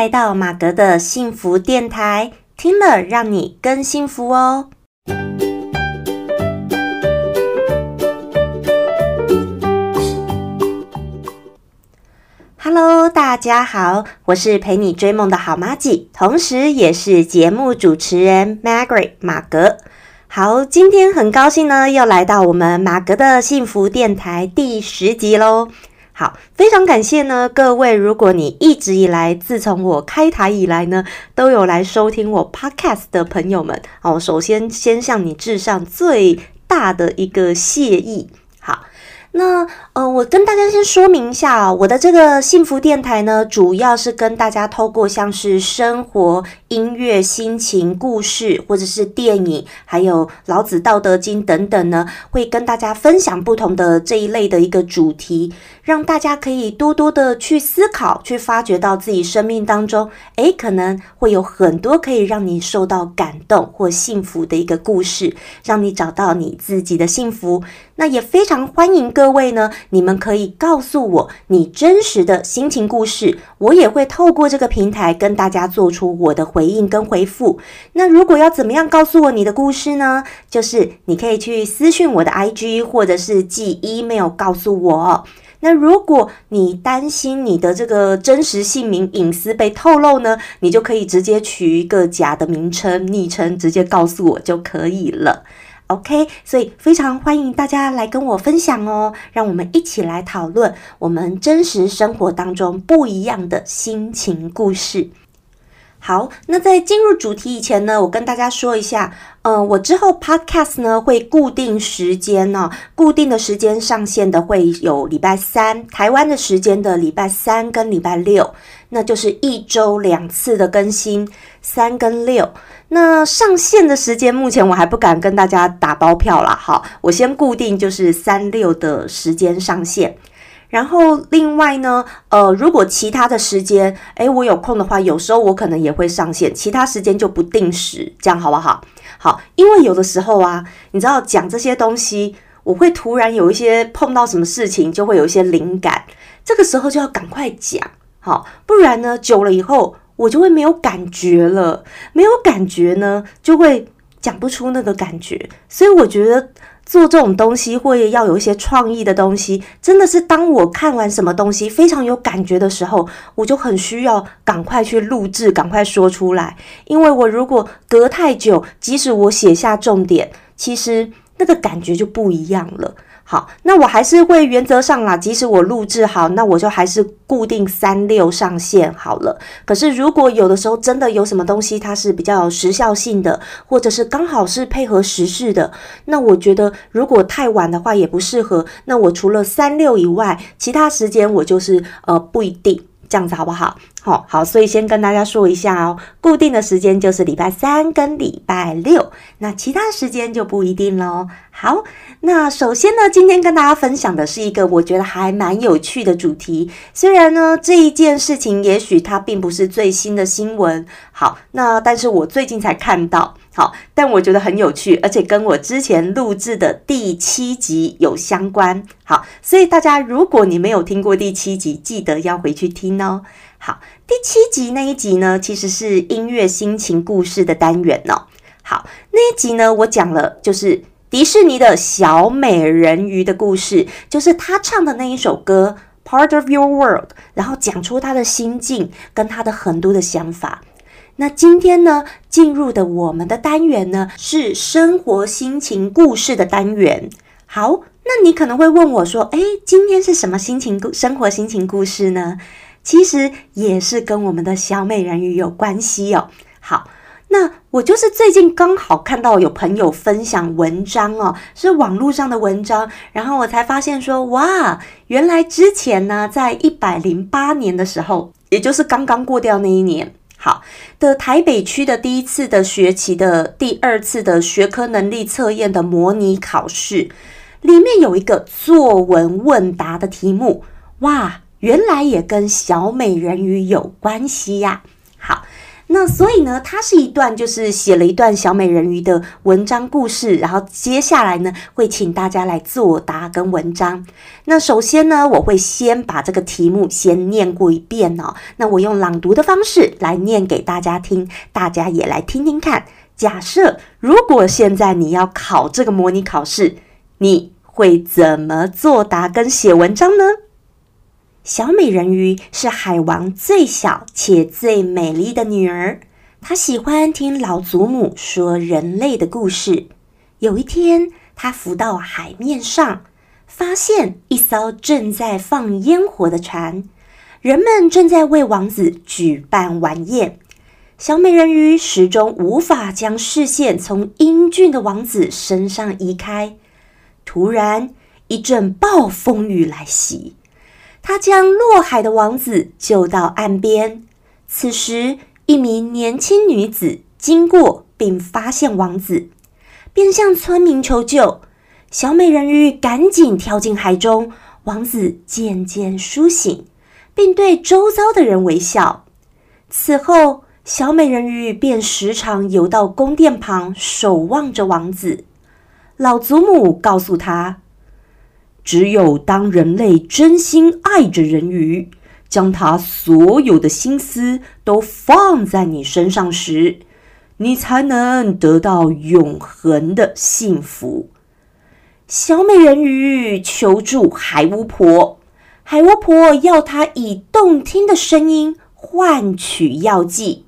来到马格的幸福电台，听了让你更幸福哦。Hello，大家好，我是陪你追梦的好妈吉，同时也是节目主持人 Margaret 马格。好，今天很高兴呢，又来到我们马格的幸福电台第十集喽。好，非常感谢呢，各位，如果你一直以来，自从我开台以来呢，都有来收听我 Podcast 的朋友们，哦，首先先向你致上最大的一个谢意。好。那呃，我跟大家先说明一下哦，我的这个幸福电台呢，主要是跟大家透过像是生活、音乐、心情、故事，或者是电影，还有老子《道德经》等等呢，会跟大家分享不同的这一类的一个主题，让大家可以多多的去思考，去发掘到自己生命当中，诶，可能会有很多可以让你受到感动或幸福的一个故事，让你找到你自己的幸福。那也非常欢迎各位呢，你们可以告诉我你真实的心情故事，我也会透过这个平台跟大家做出我的回回应跟回复。那如果要怎么样告诉我你的故事呢？就是你可以去私讯我的 IG，或者是寄 email 告诉我。那如果你担心你的这个真实姓名隐私被透露呢，你就可以直接取一个假的名称、昵称，直接告诉我就可以了。OK，所以非常欢迎大家来跟我分享哦，让我们一起来讨论我们真实生活当中不一样的心情故事。好，那在进入主题以前呢，我跟大家说一下，呃，我之后 Podcast 呢会固定时间呢，固定的时间上线的会有礼拜三，台湾的时间的礼拜三跟礼拜六，那就是一周两次的更新，三跟六。那上线的时间目前我还不敢跟大家打包票啦，好，我先固定就是三六的时间上线。然后另外呢，呃，如果其他的时间，诶，我有空的话，有时候我可能也会上线，其他时间就不定时，这样好不好？好，因为有的时候啊，你知道讲这些东西，我会突然有一些碰到什么事情，就会有一些灵感，这个时候就要赶快讲，好，不然呢，久了以后我就会没有感觉了，没有感觉呢，就会讲不出那个感觉，所以我觉得。做这种东西，或要有一些创意的东西，真的是当我看完什么东西非常有感觉的时候，我就很需要赶快去录制，赶快说出来。因为我如果隔太久，即使我写下重点，其实那个感觉就不一样了。好，那我还是会原则上啦，即使我录制好，那我就还是固定三六上线好了。可是如果有的时候真的有什么东西它是比较时效性的，或者是刚好是配合时事的，那我觉得如果太晚的话也不适合。那我除了三六以外，其他时间我就是呃不一定。这样子好不好？好，好，所以先跟大家说一下哦，固定的时间就是礼拜三跟礼拜六，那其他时间就不一定喽。好，那首先呢，今天跟大家分享的是一个我觉得还蛮有趣的主题，虽然呢这一件事情也许它并不是最新的新闻，好，那但是我最近才看到。好，但我觉得很有趣，而且跟我之前录制的第七集有相关。好，所以大家如果你没有听过第七集，记得要回去听哦。好，第七集那一集呢，其实是音乐心情故事的单元哦。好，那一集呢，我讲了就是迪士尼的小美人鱼的故事，就是他唱的那一首歌《Part of Your World》，然后讲出他的心境跟他的很多的想法。那今天呢，进入的我们的单元呢是生活心情故事的单元。好，那你可能会问我说：“诶，今天是什么心情故生活心情故事呢？”其实也是跟我们的小美人鱼有关系哦。好，那我就是最近刚好看到有朋友分享文章哦，是网络上的文章，然后我才发现说：“哇，原来之前呢，在一百零八年的时候，也就是刚刚过掉那一年。”好的，台北区的第一次的学期的第二次的学科能力测验的模拟考试，里面有一个作文问答的题目，哇，原来也跟小美人鱼有关系呀。好，那所以呢，它是一段就是写了一段小美人鱼的文章故事，然后接下来呢会请大家来作答跟文章。那首先呢，我会先把这个题目先念过一遍哦。那我用朗读的方式来念给大家听，大家也来听听看。假设如果现在你要考这个模拟考试，你会怎么作答跟写文章呢？小美人鱼是海王最小且最美丽的女儿，她喜欢听老祖母说人类的故事。有一天，她浮到海面上，发现一艘正在放烟火的船，人们正在为王子举办晚宴。小美人鱼始终无法将视线从英俊的王子身上移开。突然，一阵暴风雨来袭。他将落海的王子救到岸边。此时，一名年轻女子经过并发现王子，便向村民求救。小美人鱼赶紧跳进海中，王子渐渐苏醒，并对周遭的人微笑。此后，小美人鱼便时常游到宫殿旁，守望着王子。老祖母告诉他。只有当人类真心爱着人鱼，将他所有的心思都放在你身上时，你才能得到永恒的幸福。小美人鱼求助海巫婆，海巫婆要她以动听的声音换取药剂。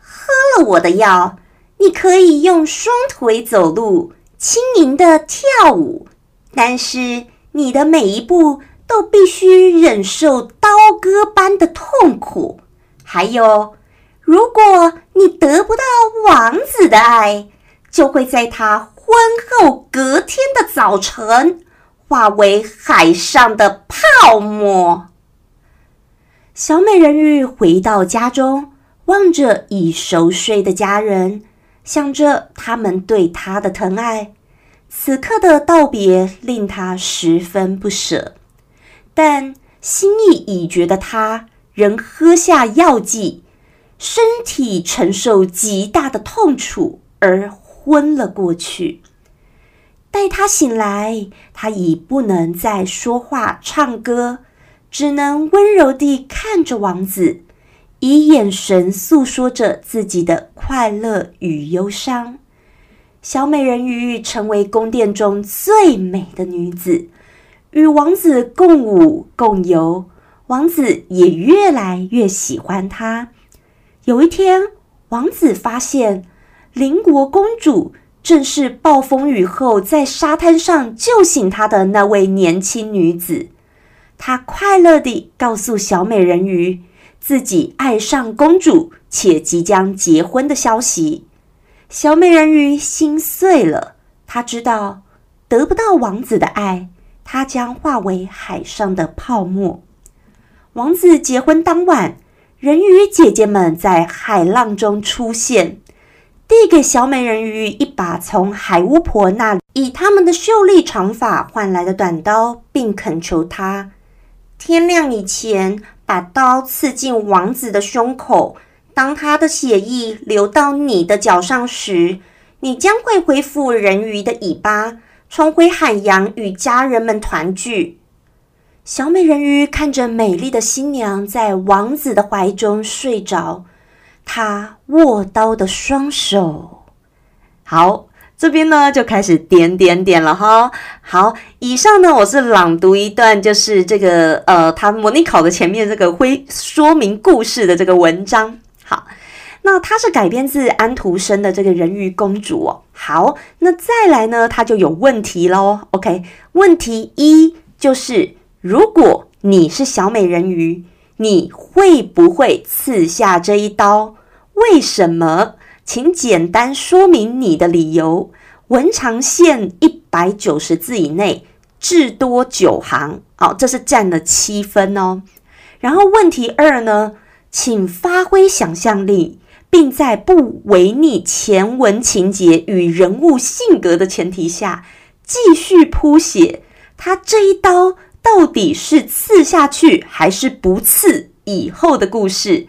喝了我的药，你可以用双腿走路。轻盈的跳舞，但是你的每一步都必须忍受刀割般的痛苦。还有，如果你得不到王子的爱，就会在他婚后隔天的早晨化为海上的泡沫。小美人鱼回到家中，望着已熟睡的家人。想着他们对她的疼爱，此刻的道别令他十分不舍。但心意已决的他，仍喝下药剂，身体承受极大的痛楚而昏了过去。待他醒来，他已不能再说话、唱歌，只能温柔地看着王子。以眼神诉说着自己的快乐与忧伤。小美人鱼成为宫殿中最美的女子，与王子共舞共游，王子也越来越喜欢她。有一天，王子发现邻国公主正是暴风雨后在沙滩上救醒他的那位年轻女子。他快乐地告诉小美人鱼。自己爱上公主且即将结婚的消息，小美人鱼心碎了。她知道得不到王子的爱，她将化为海上的泡沫。王子结婚当晚，人鱼姐姐们在海浪中出现，递给小美人鱼一把从海巫婆那里以他们的秀丽长发换来的短刀，并恳求她天亮以前。把刀刺进王子的胸口，当他的血液流到你的脚上时，你将会恢复人鱼的尾巴，重回海洋与家人们团聚。小美人鱼看着美丽的新娘在王子的怀中睡着，她握刀的双手，好。这边呢就开始点点点了哈。好，以上呢我是朗读一段，就是这个呃，他模拟考的前面这个会说明故事的这个文章。那它是改编自安徒生的这个人鱼公主哦。好，那再来呢，它就有问题喽。OK，问题一就是，如果你是小美人鱼，你会不会刺下这一刀？为什么？请简单说明你的理由，文长限一百九十字以内，至多九行。好，这是占了七分哦。然后问题二呢，请发挥想象力，并在不违逆前文情节与人物性格的前提下，继续铺写他这一刀到底是刺下去还是不刺以后的故事。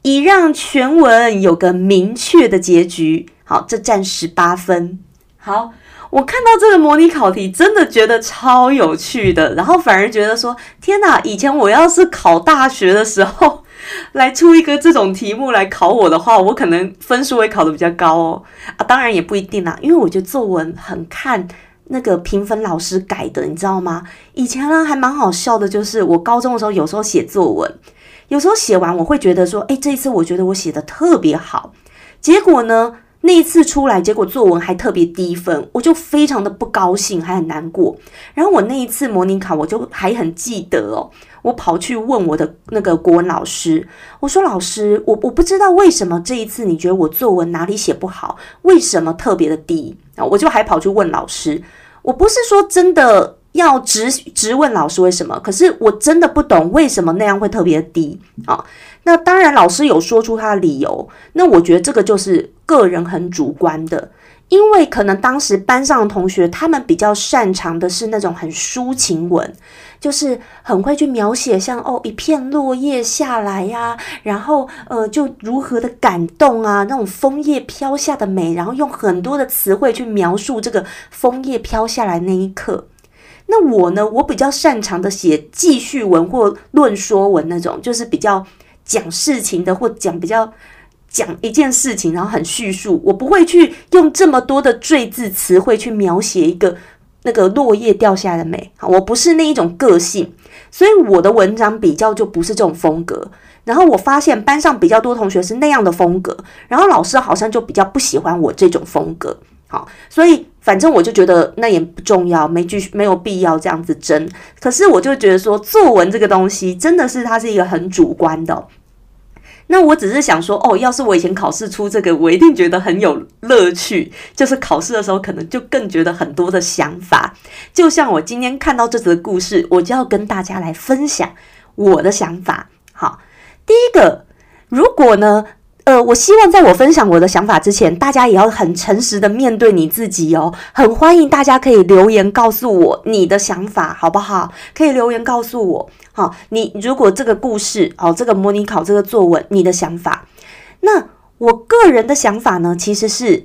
以让全文有个明确的结局。好，这占十八分。好，我看到这个模拟考题，真的觉得超有趣的，然后反而觉得说，天哪！以前我要是考大学的时候，来出一个这种题目来考我的话，我可能分数会考的比较高哦。啊，当然也不一定啦，因为我觉得作文很看那个评分老师改的，你知道吗？以前呢还蛮好笑的，就是我高中的时候，有时候写作文，有时候写完我会觉得说，哎，这一次我觉得我写的特别好，结果呢？那一次出来，结果作文还特别低分，我就非常的不高兴，还很难过。然后我那一次模拟考，我就还很记得哦，我跑去问我的那个国文老师，我说：“老师，我我不知道为什么这一次你觉得我作文哪里写不好，为什么特别的低啊？”我就还跑去问老师，我不是说真的要直直问老师为什么，可是我真的不懂为什么那样会特别低啊。那当然，老师有说出他的理由。那我觉得这个就是个人很主观的，因为可能当时班上的同学他们比较擅长的是那种很抒情文，就是很会去描写像哦一片落叶下来呀，然后呃就如何的感动啊，那种枫叶飘下的美，然后用很多的词汇去描述这个枫叶飘下来那一刻。那我呢，我比较擅长的写记叙文或论说文那种，就是比较。讲事情的，或讲比较讲一件事情，然后很叙述，我不会去用这么多的赘字词汇去描写一个那个落叶掉下来的美。好，我不是那一种个性，所以我的文章比较就不是这种风格。然后我发现班上比较多同学是那样的风格，然后老师好像就比较不喜欢我这种风格。好，所以反正我就觉得那也不重要，没继续没有必要这样子争。可是我就觉得说，作文这个东西真的是它是一个很主观的。那我只是想说，哦，要是我以前考试出这个，我一定觉得很有乐趣。就是考试的时候，可能就更觉得很多的想法。就像我今天看到这则故事，我就要跟大家来分享我的想法。好，第一个，如果呢？呃，我希望在我分享我的想法之前，大家也要很诚实的面对你自己哦。很欢迎大家可以留言告诉我你的想法，好不好？可以留言告诉我。好，你如果这个故事哦，这个模拟考这个作文，你的想法，那我个人的想法呢，其实是。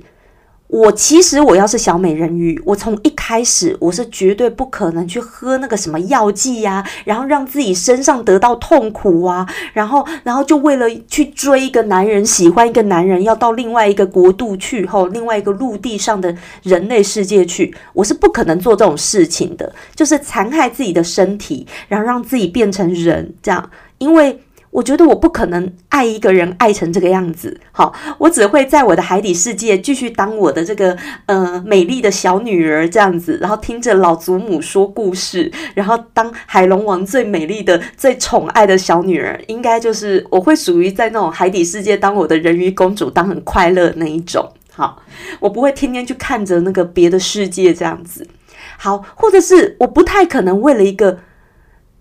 我其实我要是小美人鱼，我从一开始我是绝对不可能去喝那个什么药剂呀，然后让自己身上得到痛苦啊，然后然后就为了去追一个男人，喜欢一个男人，要到另外一个国度去，后另外一个陆地上的人类世界去，我是不可能做这种事情的，就是残害自己的身体，然后让自己变成人这样，因为。我觉得我不可能爱一个人爱成这个样子，好，我只会在我的海底世界继续当我的这个呃美丽的小女儿这样子，然后听着老祖母说故事，然后当海龙王最美丽的、最宠爱的小女儿，应该就是我会属于在那种海底世界当我的人鱼公主，当很快乐那一种。好，我不会天天去看着那个别的世界这样子。好，或者是我不太可能为了一个。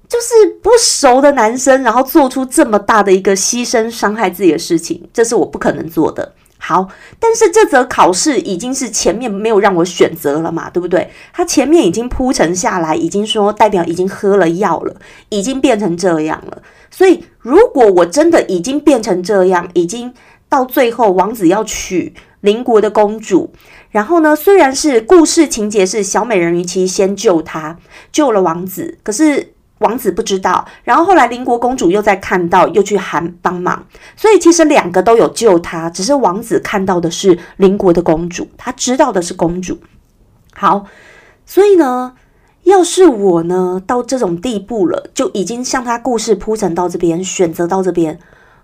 就是不熟的男生，然后做出这么大的一个牺牲、伤害自己的事情，这是我不可能做的。好，但是这则考试已经是前面没有让我选择了嘛，对不对？他前面已经铺陈下来，已经说代表已经喝了药了，已经变成这样了。所以，如果我真的已经变成这样，已经到最后王子要娶邻国的公主，然后呢，虽然是故事情节是小美人鱼其实先救他，救了王子，可是。王子不知道，然后后来邻国公主又在看到，又去喊帮忙，所以其实两个都有救他，只是王子看到的是邻国的公主，他知道的是公主。好，所以呢，要是我呢到这种地步了，就已经像他故事铺陈到这边，选择到这边，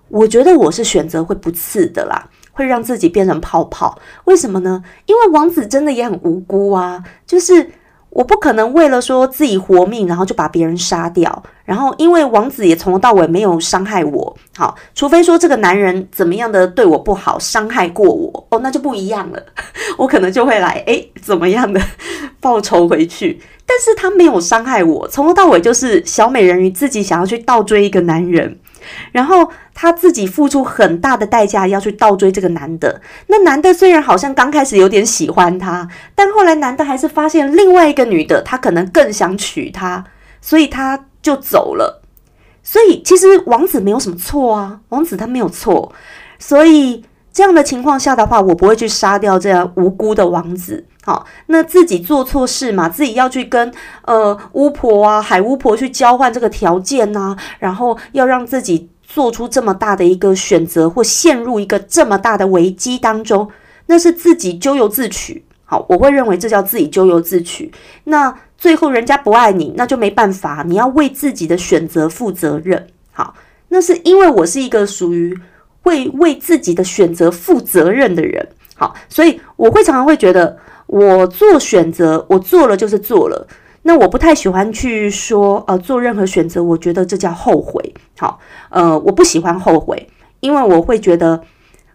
我觉得我是选择会不刺的啦，会让自己变成泡泡。为什么呢？因为王子真的也很无辜啊，就是。我不可能为了说自己活命，然后就把别人杀掉。然后，因为王子也从头到尾没有伤害我，好，除非说这个男人怎么样的对我不好，伤害过我，哦，那就不一样了。我可能就会来，诶，怎么样的报仇回去？但是他没有伤害我，从头到尾就是小美人鱼自己想要去倒追一个男人。然后他自己付出很大的代价要去倒追这个男的，那男的虽然好像刚开始有点喜欢他，但后来男的还是发现另外一个女的，他可能更想娶她，所以他就走了。所以其实王子没有什么错啊，王子他没有错，所以这样的情况下的话，我不会去杀掉这样无辜的王子。好，那自己做错事嘛，自己要去跟呃巫婆啊、海巫婆去交换这个条件呐，然后要让自己做出这么大的一个选择，或陷入一个这么大的危机当中，那是自己咎由自取。好，我会认为这叫自己咎由自取。那最后人家不爱你，那就没办法，你要为自己的选择负责任。好，那是因为我是一个属于会为自己的选择负责任的人。好，所以我会常常会觉得。我做选择，我做了就是做了。那我不太喜欢去说，呃，做任何选择，我觉得这叫后悔。好，呃，我不喜欢后悔，因为我会觉得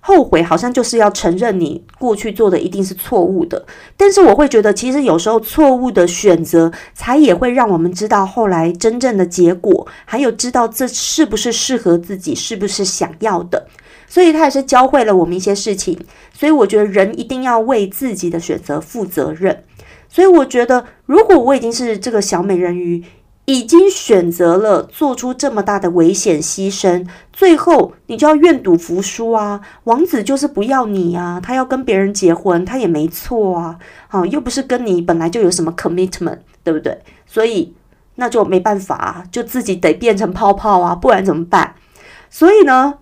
后悔好像就是要承认你过去做的一定是错误的。但是我会觉得，其实有时候错误的选择，才也会让我们知道后来真正的结果，还有知道这是不是适合自己，是不是想要的。所以他也是教会了我们一些事情，所以我觉得人一定要为自己的选择负责任。所以我觉得，如果我已经是这个小美人鱼，已经选择了做出这么大的危险牺牲，最后你就要愿赌服输啊！王子就是不要你啊，他要跟别人结婚，他也没错啊，好，又不是跟你本来就有什么 commitment，对不对？所以那就没办法，就自己得变成泡泡啊，不然怎么办？所以呢？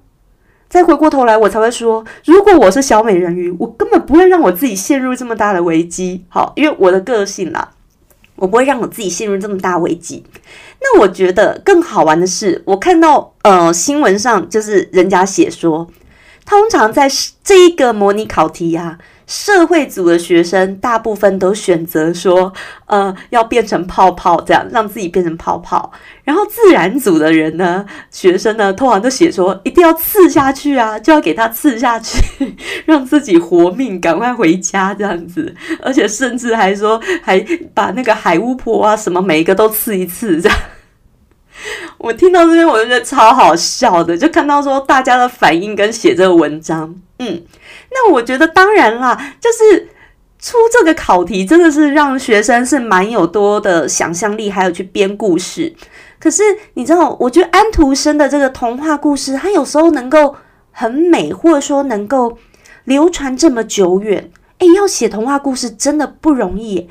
再回过头来，我才会说，如果我是小美人鱼，我根本不会让我自己陷入这么大的危机。好，因为我的个性啦，我不会让我自己陷入这么大危机。那我觉得更好玩的是，我看到呃新闻上就是人家写说，通常在这一个模拟考题呀。社会组的学生大部分都选择说，呃，要变成泡泡，这样让自己变成泡泡。然后自然组的人呢，学生呢，通常都写说，一定要刺下去啊，就要给他刺下去，让自己活命，赶快回家这样子。而且甚至还说，还把那个海巫婆啊什么每一个都刺一刺这样。我听到这边，我就觉得超好笑的，就看到说大家的反应跟写这个文章，嗯。那我觉得当然啦，就是出这个考题真的是让学生是蛮有多的想象力，还有去编故事。可是你知道，我觉得安徒生的这个童话故事，它有时候能够很美，或者说能够流传这么久远。诶，要写童话故事真的不容易，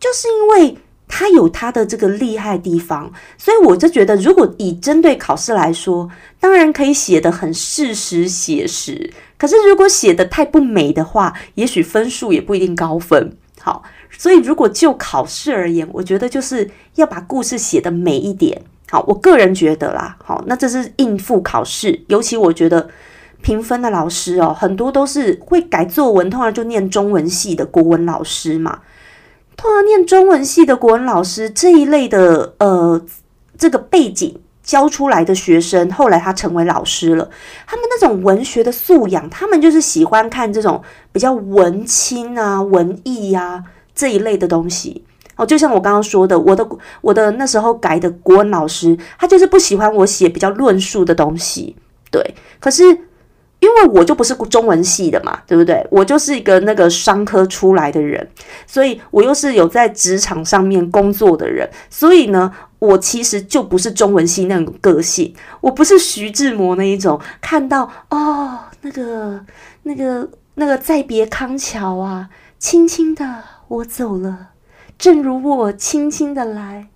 就是因为它有它的这个厉害地方。所以我就觉得，如果以针对考试来说，当然可以写得很事实写实。可是，如果写的太不美的话，也许分数也不一定高分。好，所以如果就考试而言，我觉得就是要把故事写的美一点。好，我个人觉得啦，好，那这是应付考试。尤其我觉得评分的老师哦，很多都是会改作文，通常就念中文系的国文老师嘛。通常念中文系的国文老师这一类的，呃，这个背景。教出来的学生，后来他成为老师了。他们那种文学的素养，他们就是喜欢看这种比较文青啊、文艺呀这一类的东西。哦，就像我刚刚说的，我的我的那时候改的国文老师，他就是不喜欢我写比较论述的东西。对，可是。因为我就不是中文系的嘛，对不对？我就是一个那个商科出来的人，所以我又是有在职场上面工作的人，所以呢，我其实就不是中文系那种个性，我不是徐志摩那一种，看到哦，那个那个那个再别康桥啊，轻轻的我走了，正如我轻轻的来。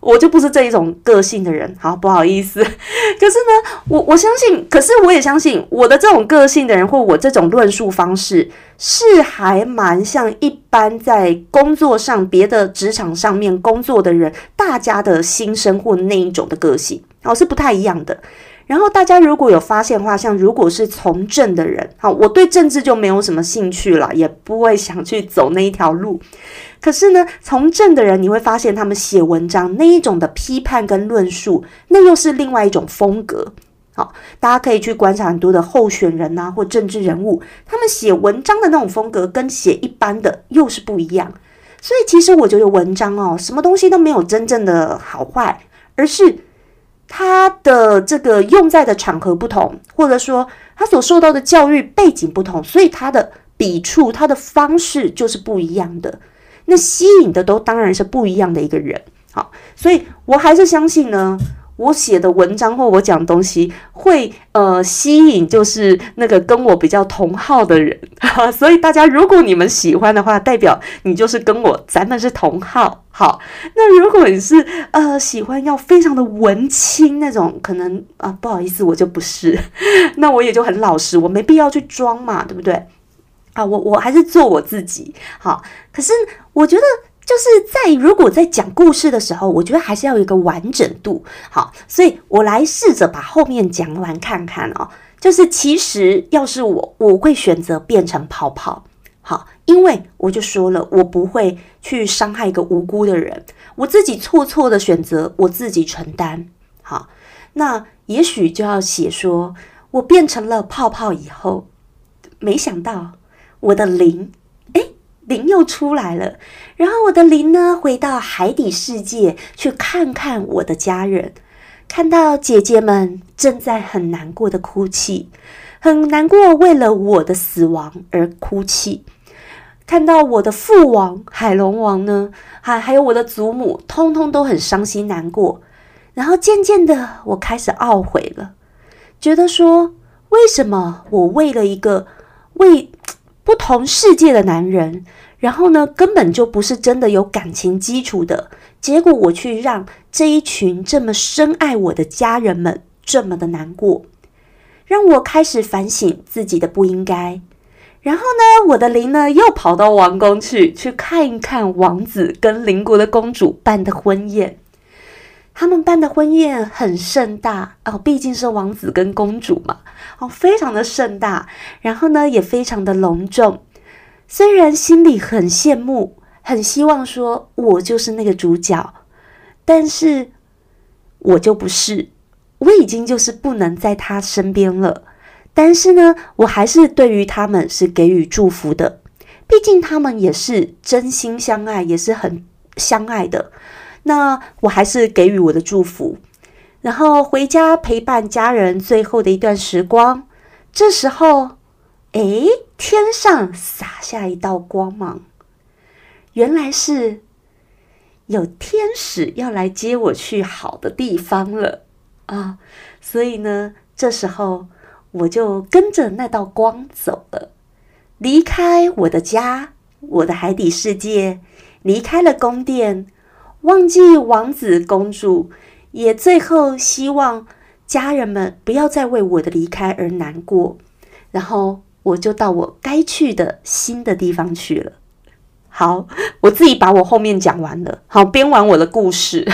我就不是这一种个性的人，好不好意思。可是呢，我我相信，可是我也相信，我的这种个性的人，或我这种论述方式，是还蛮像一般在工作上、别的职场上面工作的人，大家的心声或那一种的个性，哦，是不太一样的。然后大家如果有发现的话，像如果是从政的人，好，我对政治就没有什么兴趣了，也不会想去走那一条路。可是呢，从政的人你会发现，他们写文章那一种的批判跟论述，那又是另外一种风格。好，大家可以去观察很多的候选人呐，或政治人物，他们写文章的那种风格，跟写一般的又是不一样。所以其实我觉得文章哦，什么东西都没有真正的好坏，而是。他的这个用在的场合不同，或者说他所受到的教育背景不同，所以他的笔触、他的方式就是不一样的。那吸引的都当然是不一样的一个人。好，所以我还是相信呢，我写的文章或我讲东西会呃吸引，就是那个跟我比较同号的人，所以大家如果你们喜欢的话，代表你就是跟我咱们是同号。好，那如果你是呃喜欢要非常的文青那种，可能啊不好意思，我就不是，那我也就很老实，我没必要去装嘛，对不对？啊，我我还是做我自己。好，可是我觉得。就是在如果在讲故事的时候，我觉得还是要有一个完整度。好，所以我来试着把后面讲完看看哦。就是其实要是我，我会选择变成泡泡。好，因为我就说了，我不会去伤害一个无辜的人。我自己错错的选择，我自己承担。好，那也许就要写说，我变成了泡泡以后，没想到我的灵。灵又出来了，然后我的灵呢，回到海底世界去看看我的家人，看到姐姐们正在很难过的哭泣，很难过为了我的死亡而哭泣，看到我的父王海龙王呢，还还有我的祖母，通通都很伤心难过，然后渐渐的我开始懊悔了，觉得说为什么我为了一个为。不同世界的男人，然后呢，根本就不是真的有感情基础的。结果我去让这一群这么深爱我的家人们这么的难过，让我开始反省自己的不应该。然后呢，我的灵呢又跑到王宫去，去看一看王子跟邻国的公主办的婚宴。他们办的婚宴很盛大哦，毕竟是王子跟公主嘛，哦，非常的盛大。然后呢，也非常的隆重。虽然心里很羡慕，很希望说我就是那个主角，但是我就不是，我已经就是不能在他身边了。但是呢，我还是对于他们是给予祝福的，毕竟他们也是真心相爱，也是很相爱的。那我还是给予我的祝福，然后回家陪伴家人最后的一段时光。这时候，哎，天上洒下一道光芒，原来是有天使要来接我去好的地方了啊！所以呢，这时候我就跟着那道光走了，离开我的家，我的海底世界，离开了宫殿。忘记王子公主，也最后希望家人们不要再为我的离开而难过。然后我就到我该去的新的地方去了。好，我自己把我后面讲完了。好，编完我的故事，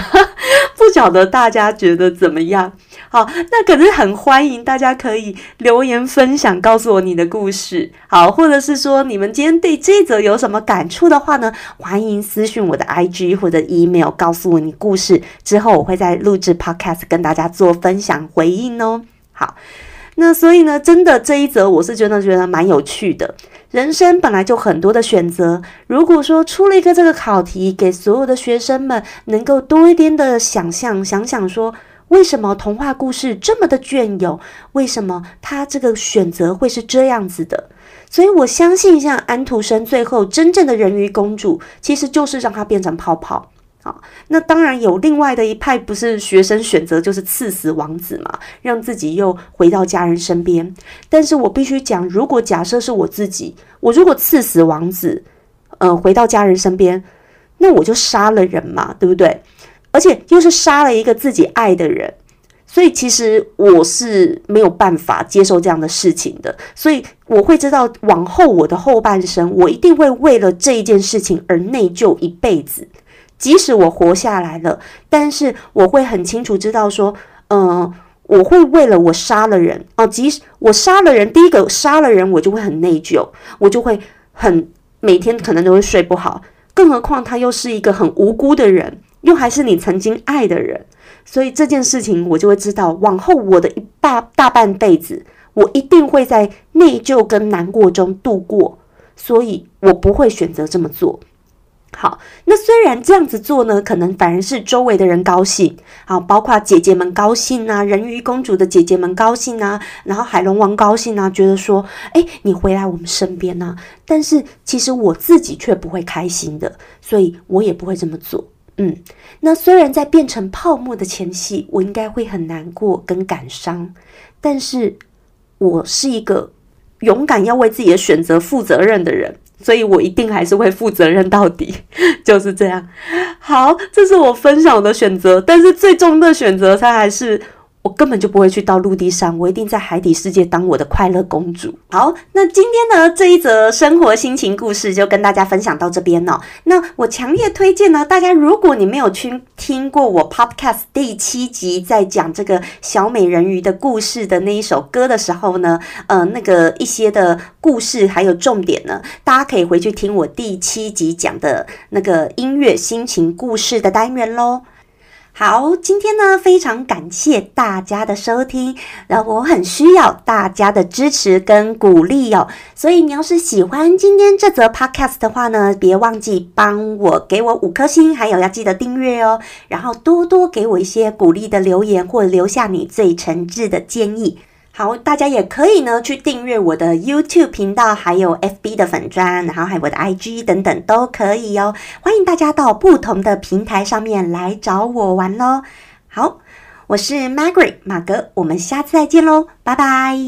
不晓得大家觉得怎么样？好，那可是很欢迎大家可以留言分享，告诉我你的故事。好，或者是说你们今天对这则有什么感触的话呢？欢迎私讯我的 IG 或者 email，告诉我你故事之后，我会在录制 podcast 跟大家做分享回应哦。好。那所以呢，真的这一则我是真的觉得蛮有趣的。人生本来就很多的选择，如果说出了一个这个考题，给所有的学生们能够多一点的想象，想想说为什么童话故事这么的隽永，为什么他这个选择会是这样子的？所以我相信，像安徒生最后真正的人鱼公主，其实就是让它变成泡泡。好，那当然有另外的一派，不是学生选择就是赐死王子嘛，让自己又回到家人身边。但是我必须讲，如果假设是我自己，我如果赐死王子，呃，回到家人身边，那我就杀了人嘛，对不对？而且又是杀了一个自己爱的人，所以其实我是没有办法接受这样的事情的。所以我会知道，往后我的后半生，我一定会为了这一件事情而内疚一辈子。即使我活下来了，但是我会很清楚知道说，嗯，我会为了我杀了人哦，即使我杀了人，第一个杀了人，我就会很内疚，我就会很每天可能都会睡不好，更何况他又是一个很无辜的人，又还是你曾经爱的人，所以这件事情我就会知道，往后我的一大大半辈子，我一定会在内疚跟难过中度过，所以我不会选择这么做。好，那虽然这样子做呢，可能反而是周围的人高兴，好，包括姐姐们高兴啊，人鱼公主的姐姐们高兴啊，然后海龙王高兴啊，觉得说，哎，你回来我们身边啊，但是其实我自己却不会开心的，所以我也不会这么做。嗯，那虽然在变成泡沫的前夕，我应该会很难过跟感伤，但是我是一个勇敢要为自己的选择负责任的人，所以我一定还是会负责任到底，就是这样。好，这是我分享的选择，但是最终的选择，它还是。我根本就不会去到陆地上，我一定在海底世界当我的快乐公主。好，那今天呢这一则生活心情故事就跟大家分享到这边了。那我强烈推荐呢，大家如果你没有去听过我 Podcast 第七集在讲这个小美人鱼的故事的那一首歌的时候呢，呃，那个一些的故事还有重点呢，大家可以回去听我第七集讲的那个音乐心情故事的单元喽。好，今天呢非常感谢大家的收听，然后我很需要大家的支持跟鼓励哦，所以你要是喜欢今天这则 podcast 的话呢，别忘记帮我给我五颗星，还有要记得订阅哦，然后多多给我一些鼓励的留言，或留下你最诚挚的建议。好，大家也可以呢去订阅我的 YouTube 频道，还有 FB 的粉砖，然后还有我的 IG 等等都可以哦。欢迎大家到不同的平台上面来找我玩喽。好，我是 Margaret 马格，我们下次再见喽，拜拜。